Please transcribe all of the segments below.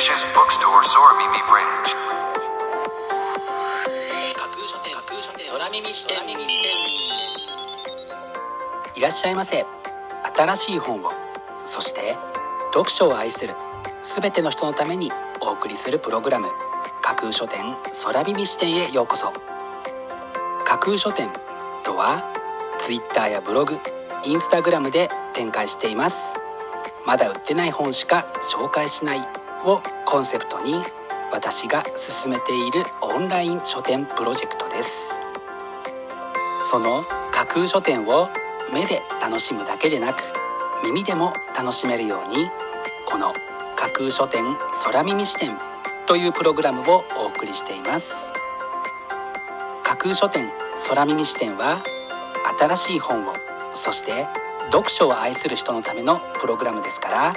Ambitious Bookstore Soramimi Branch 架空書店架空書店空耳視点いらっしゃいませ新しい本をそして読書を愛する全ての人のためにお送りするプログラム架空書店空耳視点へようこそ架空書店とは Twitter やブログ Instagram で展開していますまだ売ってない本しか紹介しないをコンセプトに私が進めているオンライン書店プロジェクトです。その架空書店を目で楽しむだけでなく耳でも楽しめるようにこの架空書店空耳視点というプログラムをお送りしています。架空書店空耳視点は新しい本をそして読書を愛する人のためのプログラムですから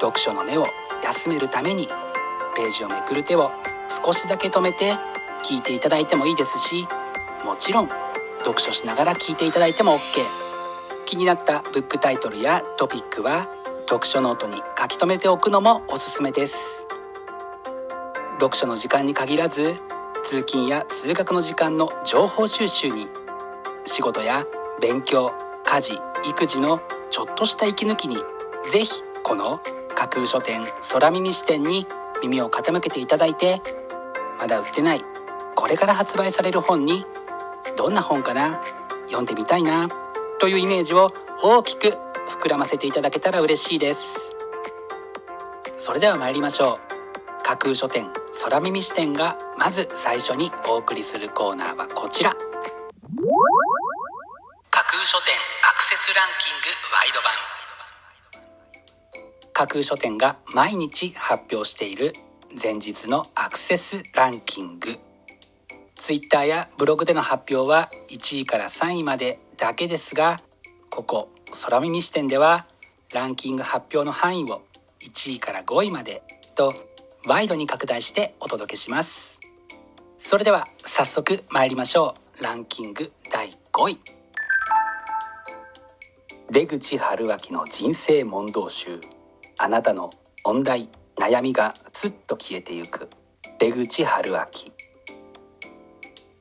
読書の目を休めるためにページをめくる手を少しだけ止めて聞いていただいてもいいですしもちろん読書しながら聞いていただいても OK 気になったブックタイトルやトピックは読書ノートに書き留めておくのもおすすめです。読書の時間に限らず通勤や通学の時間の情報収集に仕事や勉強家事育児のちょっとした息抜きにぜひこの架空書店空耳視点に耳を傾けていただいてまだ売ってないこれから発売される本にどんな本かな読んでみたいなというイメージを大きく膨らませていただけたら嬉しいです。それでは参りましょう。架空書店空耳視点がまず最初にお送りするコーナーはこちら。架空書店アクセスランキングワイド版。架空書店が毎日発表している前日のアクセスランキング。Twitter やブログでの発表は1位から3位までだけですがここ空耳視点ではランキング発表の範囲を1位から5位までとワイドに拡大してお届けします。それでは早速参りましょう。ランキング第5位。出口春明の人生問答集。あなたの問題悩みがすっと消えてゆく出口春明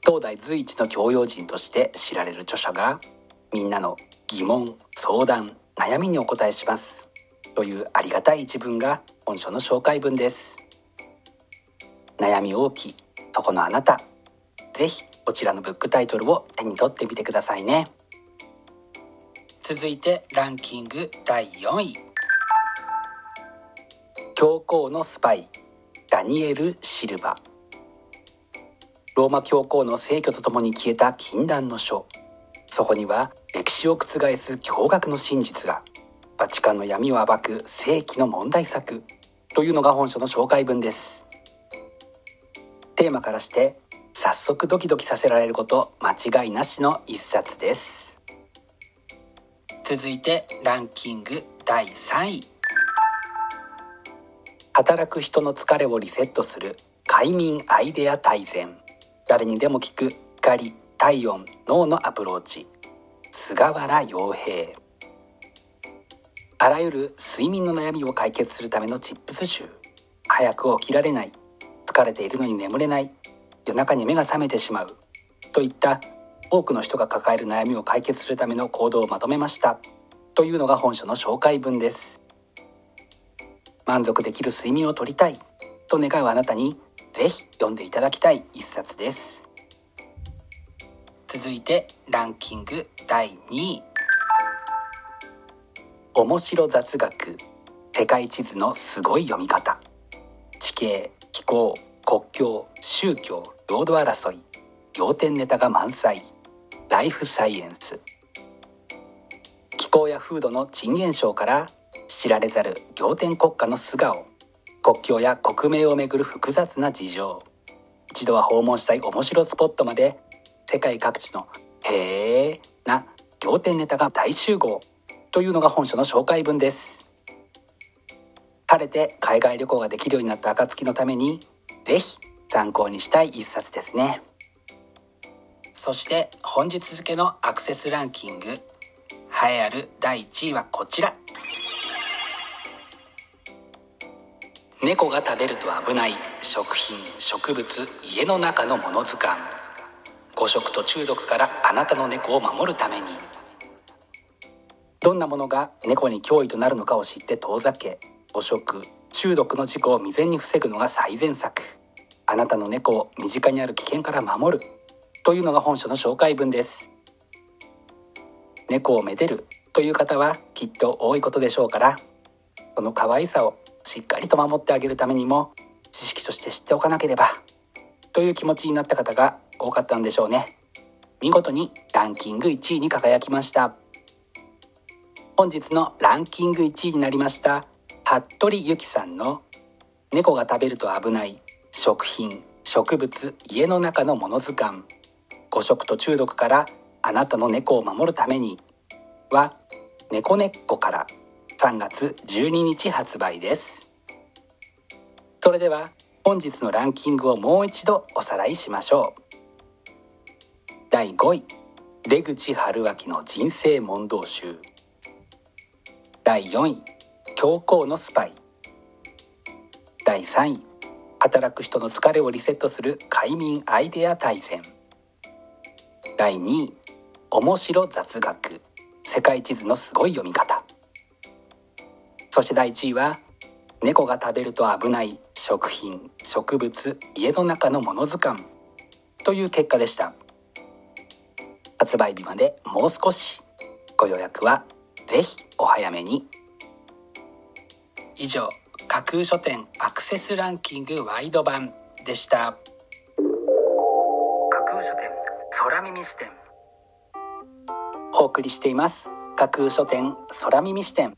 東大随一の教養人として知られる著者がみんなの疑問相談悩みにお答えします。というありがたい一文が本書の紹介文です。悩み大きいそこのあなた。ぜひこちらのブックタイトルを手に取ってみてくださいね。続いてランキング第4位。教皇のスパイダニエル・シルバ。ローマ教皇の逝去とともに消えた禁断の書。そこには歴史を覆す驚愕の真実が。バチカンの闇を暴く世紀の問題作。というのが本書の紹介文です。テーマからして早速ドキドキさせられること間違いなしの一冊です。続いてランキング第3位。働く人の疲れをリセットする快眠アイデア大全。誰にでも聞く光体温脳のアプローチ。菅原洋平。あらゆる睡眠の悩みを解決するためのチップス集。早く起きられない。疲れているのに眠れない。夜中に目が覚めてしまう。といった多くの人が抱える悩みを解決するための行動をまとめました。というのが本書の紹介文です。満足できる睡眠をとりたい。と願うあなたにぜひ読んでいただきたい一冊です。続いてランキング第2位。面白雑学。世界地図のすごい読み方。地形気候国境宗教領土争い。仰天ネタが満載。ライフサイエンス。気候や風土の珍現象から知られざる仰天国家の素顔。国境や国名をめぐる複雑な事情。一度は訪問したい面白スポットまで世界各地の「へえ」な仰天ネタが大集合。というのが本書の紹介文です。晴れて海外旅行ができるようになった暁のためにぜひ参考にしたい一冊ですね。そして本日付のアクセスランキング。栄えある第1位はこちら。猫が食べると危ない食品植物家の中のもの図鑑。誤食と中毒からあなたの猫を守るために。どんなものが猫に脅威となるのかを知って遠ざけ誤食中毒の事故を未然に防ぐのが最善策。あなたの猫を身近にある危険から守る。というのが本書の紹介文です。猫をめでるという方はきっと多いことでしょうからその可愛さをしっかりと守ってあげるためにも知識として知っておかなければという気持ちになった方が多かったんでしょうね。見事にランキング1位に輝きました。本日のランキング1位になりました服部由紀さんの「猫が食べると危ない食品植物家の中のもの図鑑。誤食と中毒からあなたの猫を守るために」は「猫ねっこ」から3月12日発売です。それでは本日のランキングをもう一度おさらいしましょう。第5位出口春明の人生問答集。第4位教皇のスパイ。第3位働く人の疲れをリセットする快眠アイデア大全第2位面白雑学。世界地図のすごい読み方。そして第1位は猫が食べると危ない食品植物家の中のもの図鑑。という結果でした。発売日までもう少し。ご予約はぜひお早めに。以上架空書店アクセスランキングワイド版でした。架空書店空耳視点。お送りしています。架空書店空耳視点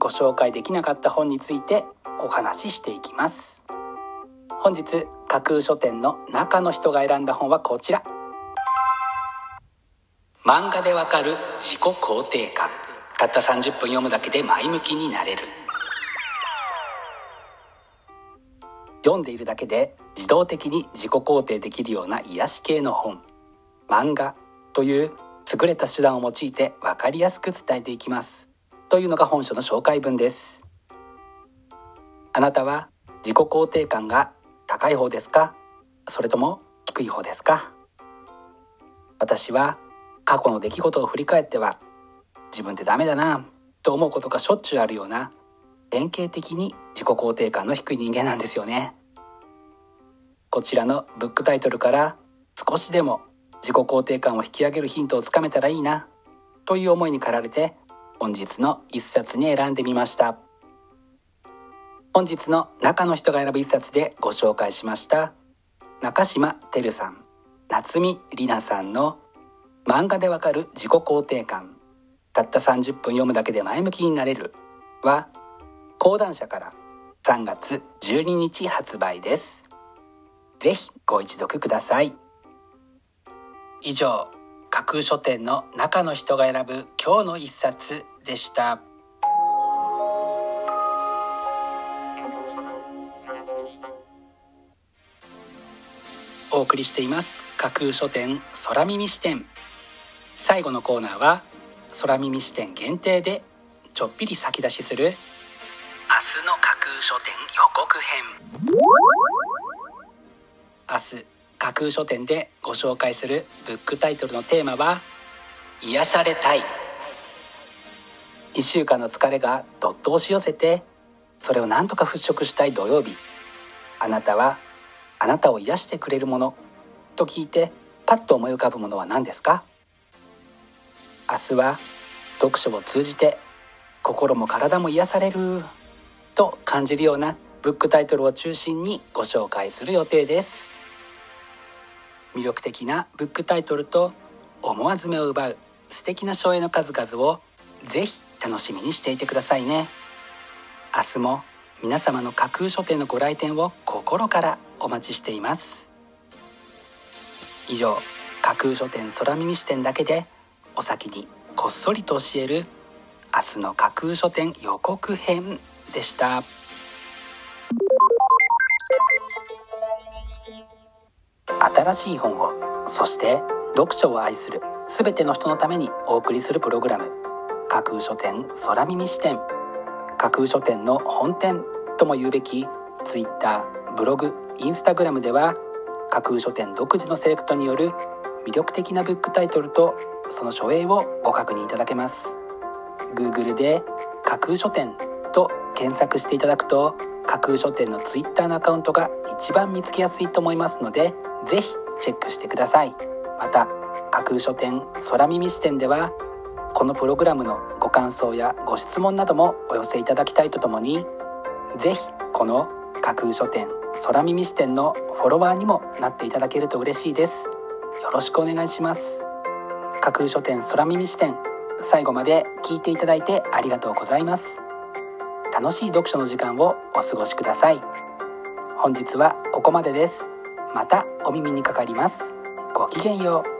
ご紹介できなかった本についてお話ししていきます。本日架空書店の中の人が選んだ本はこちら。漫画でわかる自己肯定感。たった30分読むだけで前向きになれる。読んでいるだけで自動的に自己肯定できるような癒し系の本。漫画という優れた手段を用いて分かりやすく伝えていきます。というのが本書の紹介文です。あなたは自己肯定感が高い方ですか？それとも低い方ですか？私は過去の出来事を振り返っては自分ってダメだなと思うことがしょっちゅうあるような典型的に自己肯定感の低い人間なんですよね。こちらのブックタイトルから少しでも自己肯定感を引き上げるヒントをつかめたらいいなという思いに駆られて本日の一冊に選んでみました。本日の中の人が選ぶ一冊でご紹介しました。中島てるさん夏見里奈さんの漫画でわかる自己肯定感。たった30分読むだけで前向きになれる。は講談社から3月12日発売です。ぜひご一読ください。以上架空書店の中の人が選ぶ今日の一冊。でした。お送りしています。架空書店空耳視点。最後のコーナーは空耳視点限定でちょっぴり先出しする明日の架空書店予告編。明日架空書店でご紹介するブックタイトルのテーマは癒されたい。1週間の疲れがどっと押し寄せてそれを何とか払拭したい土曜日。あなたはあなたを癒してくれるもの。と聞いてパッと思い浮かぶものは何ですか？明日は読書を通じて心も体も癒される。と感じるようなブックタイトルを中心にご紹介する予定です。魅力的なブックタイトルと思わず目を奪う素敵な書影の数々をぜひ楽しみにしていてくださいね。明日も皆様の架空書店のご来店を心からお待ちしています。以上架空書店空耳視点だけでお先にこっそりと教える明日の架空書店予告編でした。新しい本をそして読書を愛する全ての人のためにお送りするプログラム架空書店空耳視点。架空書店の本店とも言うべき Twitter ブログインスタグラムでは架空書店独自のセレクトによる魅力的なブックタイトルとその書影をご確認いただけます。Google で架空書店と検索していただくと架空書店の Twitter のアカウントが一番見つけやすいと思いますのでぜひチェックしてください。また架空書店空耳視点ではこのプログラムのご感想やご質問などもお寄せいただきたいとともにぜひこの架空書店空耳視点のフォロワーにもなっていただけると嬉しいです。よろしくお願いします。架空書店空耳視点最後まで聞いていただいてありがとうございます。楽しい読書の時間をお過ごしください。本日はここまでです。またお耳にかかります。ごきげんよう。